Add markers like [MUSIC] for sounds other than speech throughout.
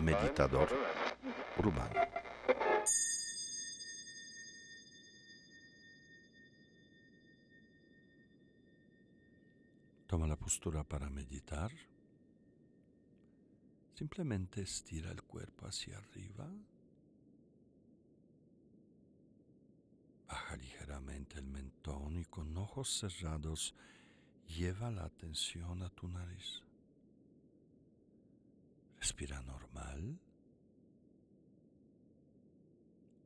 Meditador urbano. Toma la postura para meditar. Simplemente estira el cuerpo hacia arriba. Baja ligeramente el mentón y con ojos cerrados lleva la atención a tu nariz. Respira normal.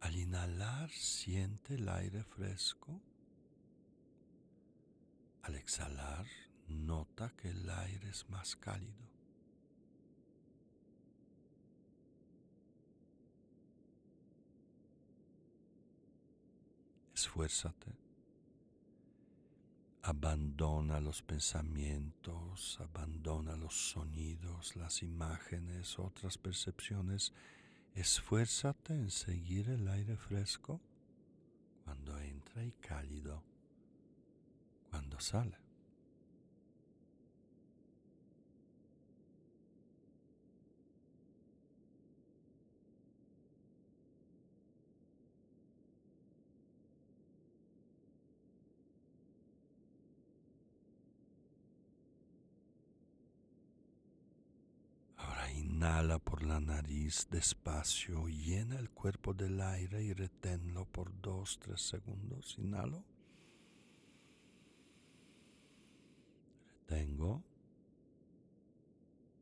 Al inhalar siente el aire fresco. Al exhalar nota que el aire es más cálido. Esfuérzate. Abandona los pensamientos, abandona los sonidos, las imágenes, otras percepciones. Esfuérzate en seguir el aire fresco cuando entra y cálido cuando sale. Inhala por la nariz despacio, llena el cuerpo del aire y reténlo por dos, tres segundos. Inhalo. Retengo.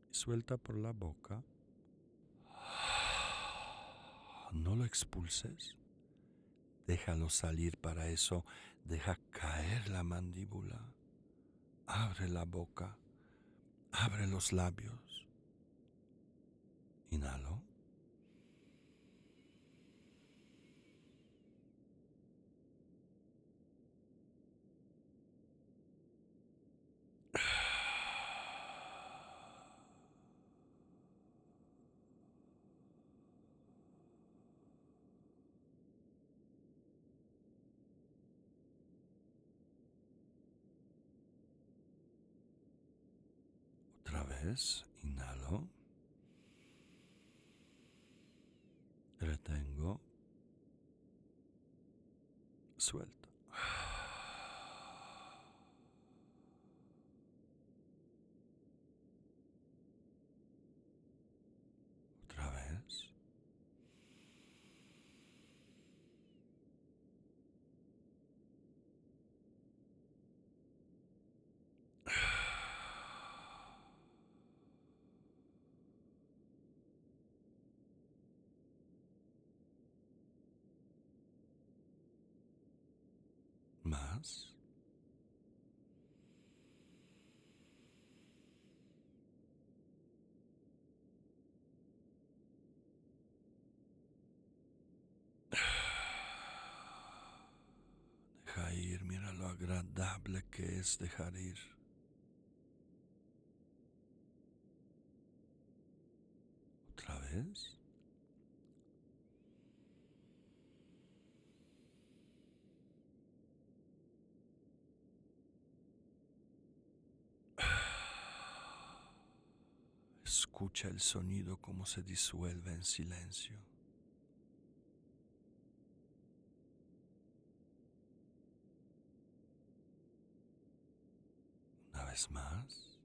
Suelta por la boca. No lo expulses. Déjalo salir para eso. Deja caer la mandíbula. Abre la boca. Abre los labios. Inhalo. Otra vez, inhalo. Retengo, suelto. Otra vez. Más. Deja ir, mira lo agradable que es dejar ir. Otra vez. Escucha el sonido como se disuelve en silencio. Una vez más.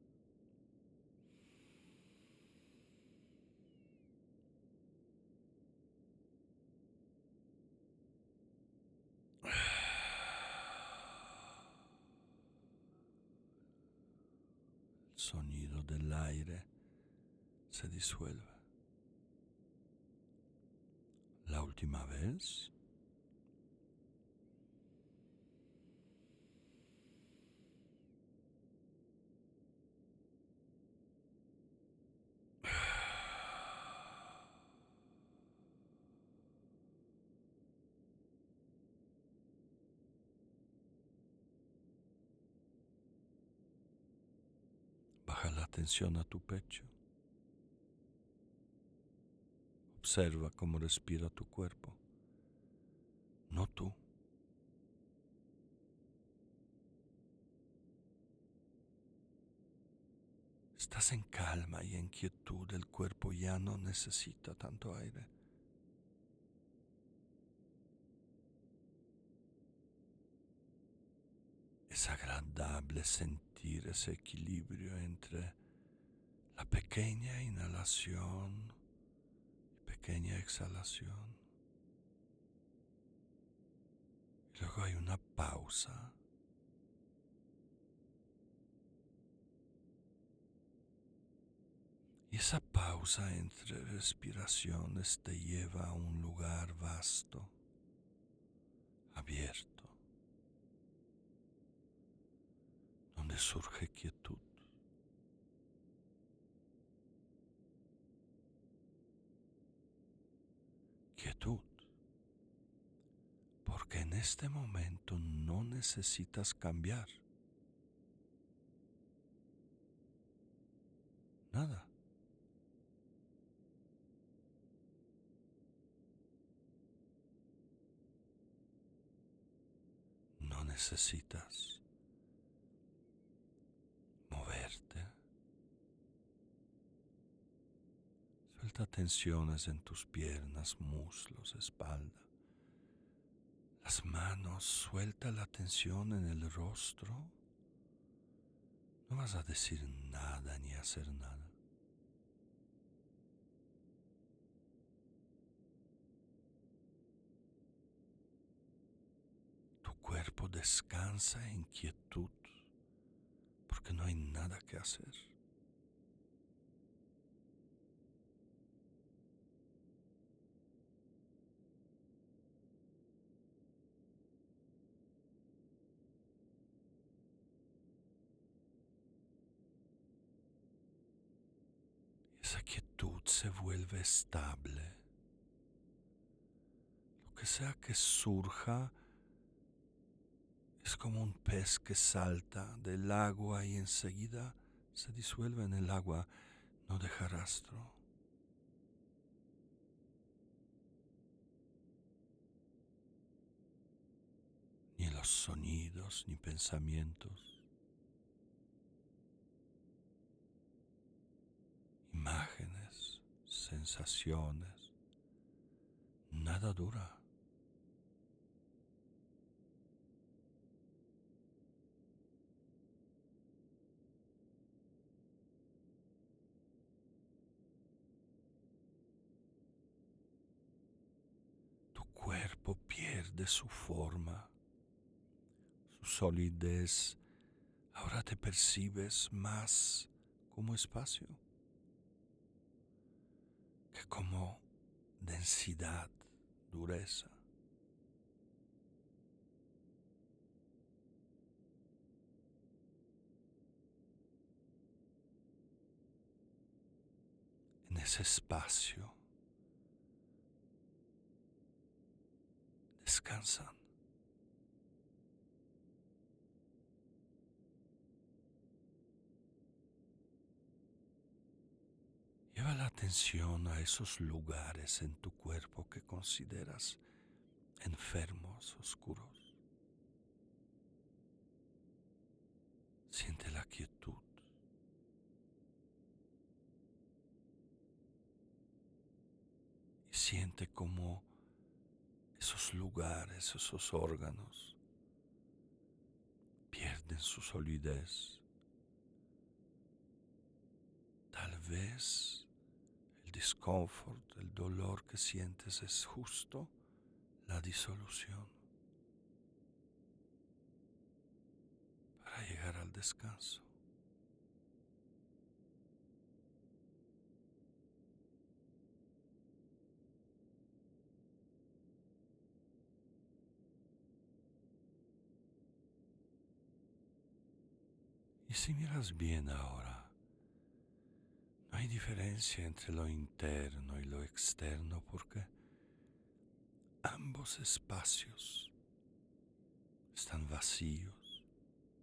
[SIGHS] Sonido del aire se disuelve. La última vez. [SIGHS] Baja la atención a tu pecho. Observa cómo respira tu cuerpo, no tú. Estás en calma y en quietud, el cuerpo ya no necesita tanto aire. Es agradable sentir ese equilibrio entre la pequeña inhalación pequeña exhalación. Luego hay una pausa. Y esa pausa entre respiraciones te lleva a un lugar vasto, abierto, donde surge quietud. Quietud, porque en este momento no necesitas cambiar. Nada. No necesitas Suelta tensiones en tus piernas, muslos, espalda. Las manos, suelta la tensión en el rostro. No vas a decir nada ni hacer nada. cuerpo descansa en quietud porque no hay nada que hacer. Esa quietud se vuelve estable. Lo que sea que surja, es como un pez que salta del agua y enseguida se disuelve en el agua, no deja rastro. Ni los sonidos ni pensamientos. Imágenes, sensaciones, nada dura. pierde su forma, su solidez. Ahora te percibes más como espacio como densidad, dureza. En ese espacio descansan. Lleva la atención a esos lugares en tu cuerpo que consideras enfermos, oscuros. Siente la quietud. Y siente como esos lugares, esos órganos pierden su solidez. Tal vez el discomfort, el dolor que sientes es justo la disolución para llegar al descanso. si miras bien ahora, hay diferencia entre lo interno y lo externo porque ambos espacios están vacíos,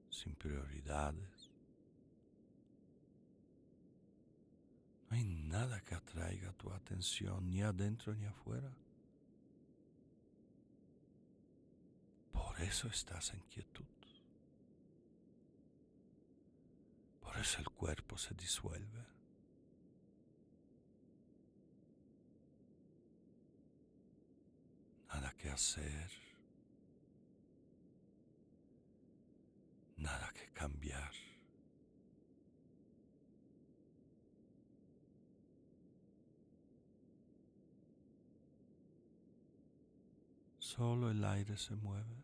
sin prioridades. No hay nada que atraiga tu atención ni adentro ni afuera. Por eso estás en quietud. eso el cuerpo se disuelve. Que hacer. Nada que cambiar. Solo el aire se mueve.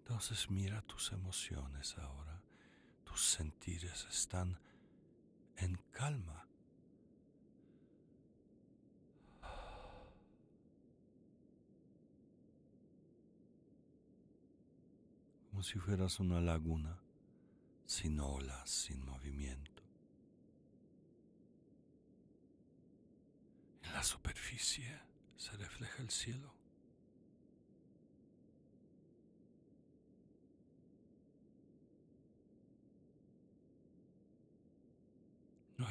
Entonces mira tus emociones ahora. Tus sentires están en calma. Como si fueras una laguna sin olas, sin movimiento. En la superficie se refleja el cielo.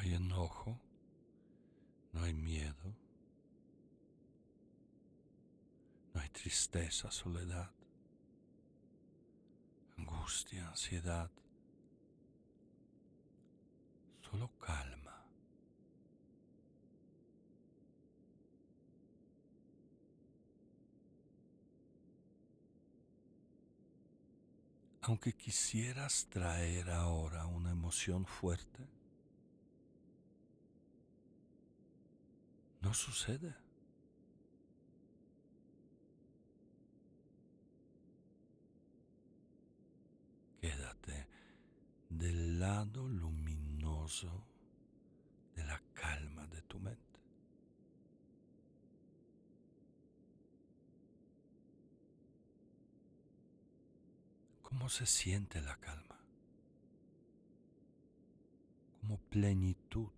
Hay enojo, no hay miedo, no hay tristeza, soledad, angustia, ansiedad, solo calma. Aunque quisieras traer ahora una emoción fuerte, No sucede. Quédate del lado luminoso de la calma de tu mente. ¿Cómo se siente la calma? Como plenitud.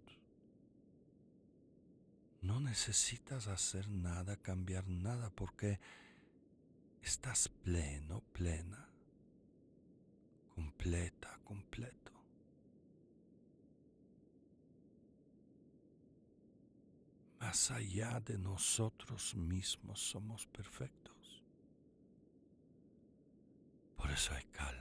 No necesitas hacer nada, cambiar nada, porque estás pleno, plena, completa, completo. Más allá de nosotros mismos somos perfectos. Por eso hay calma.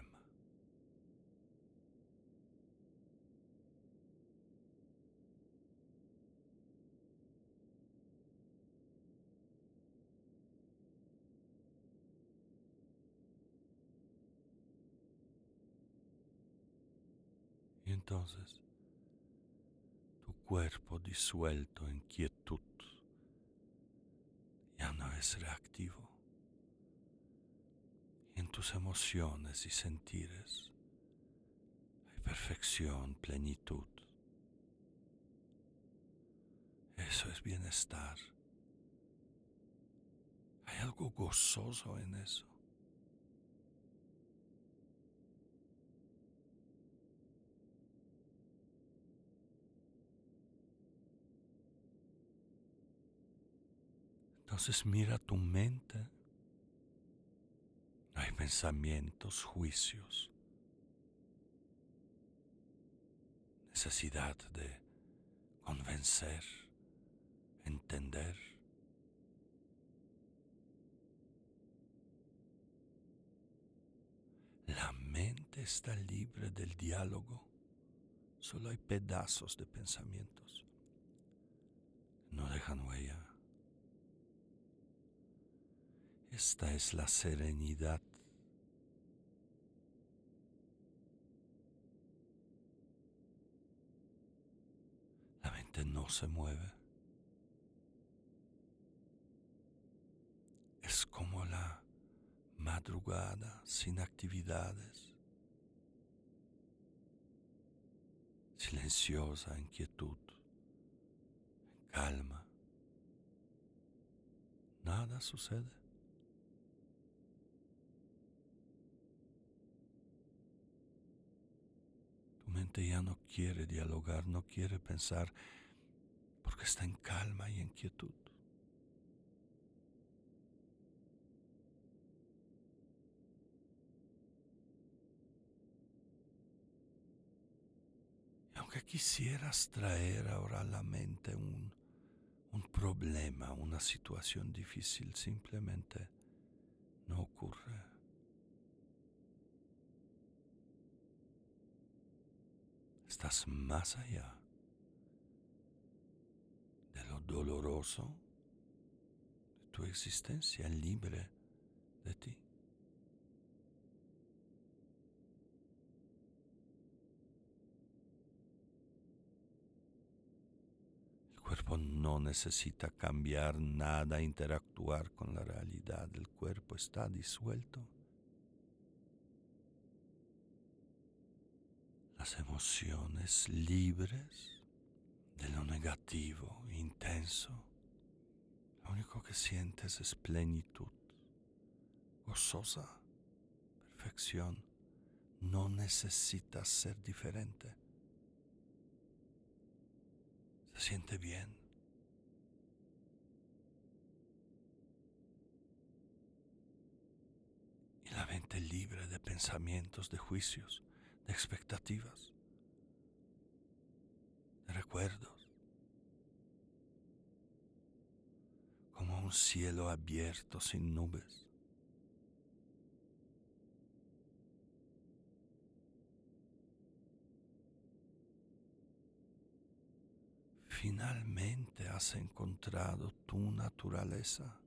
Entonces tu cuerpo disuelto en quietud, ya no es reactivo. En tus emociones y sentires hay perfección, plenitud. Eso es bienestar. Hay algo gozoso en eso. Entonces mira tu mente. Hay pensamientos, juicios, necesidad de convencer, entender. La mente está libre del diálogo. Solo hay pedazos de pensamientos. No dejan huella. Esta es la serenidad. La mente no se mueve. Es como la madrugada sin actividades, silenciosa, en quietud, en calma. Nada sucede. Mente ya no quiere dialogar, no quiere pensar, porque está en calma y en quietud. Y aunque quisieras traer ahora a la mente un, un problema, una situación difícil, simplemente no ocurre. Estás más allá de lo doloroso de tu existencia libre de ti. cuerpo no necesita cambiar nada, interactuar con la realidad. El cuerpo está disuelto. Las emociones libres de lo negativo, intenso. Lo único que sientes es plenitud, gozosa, perfección. No necesitas ser diferente. se siente bien. Y la mente libre de pensamientos, de juicios, de expectativas, de recuerdos, como un cielo abierto sin nubes. finalmente has encontrado tu naturaleza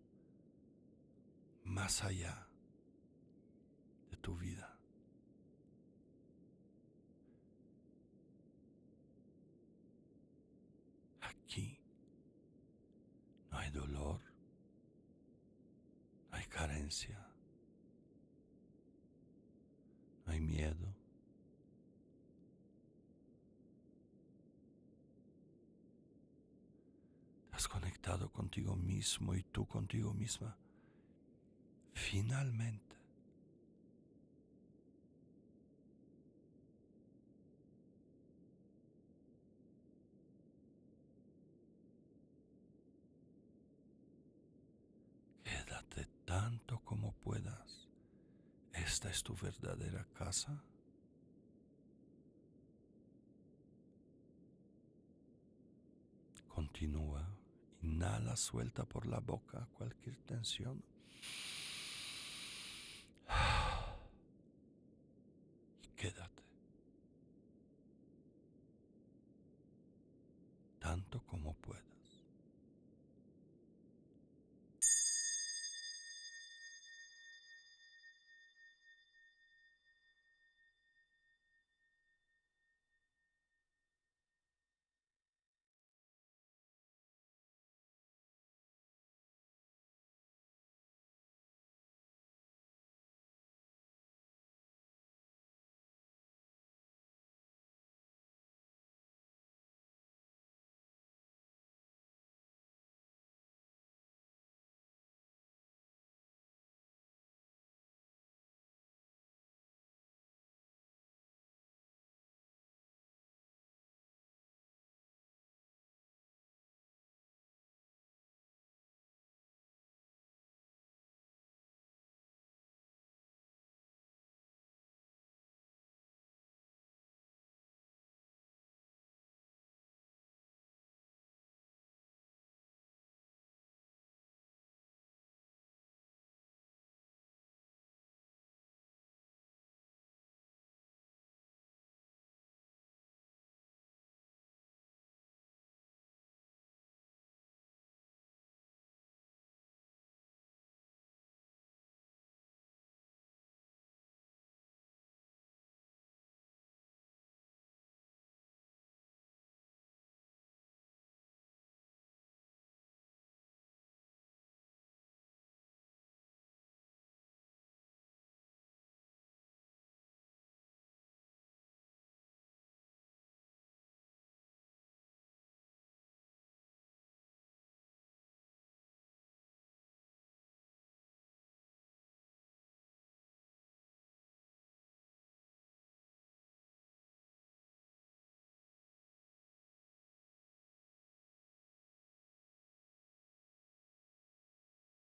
más allá de tu vida. Aquí no hay dolor, no hay miedo, conectado contigo mismo y tú contigo misma. Finalmente. Tanto como puedas. Esta es tu verdadera casa. Continúa Inhala, suelta por la boca cualquier tensión.